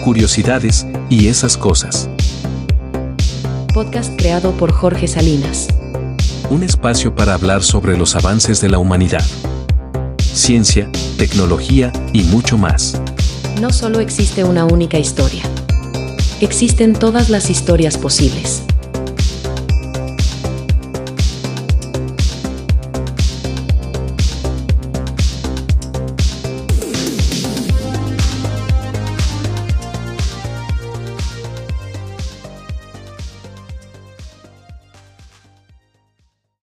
curiosidades y esas cosas. Podcast creado por Jorge Salinas. Un espacio para hablar sobre los avances de la humanidad. Ciencia, tecnología y mucho más. No solo existe una única historia. Existen todas las historias posibles.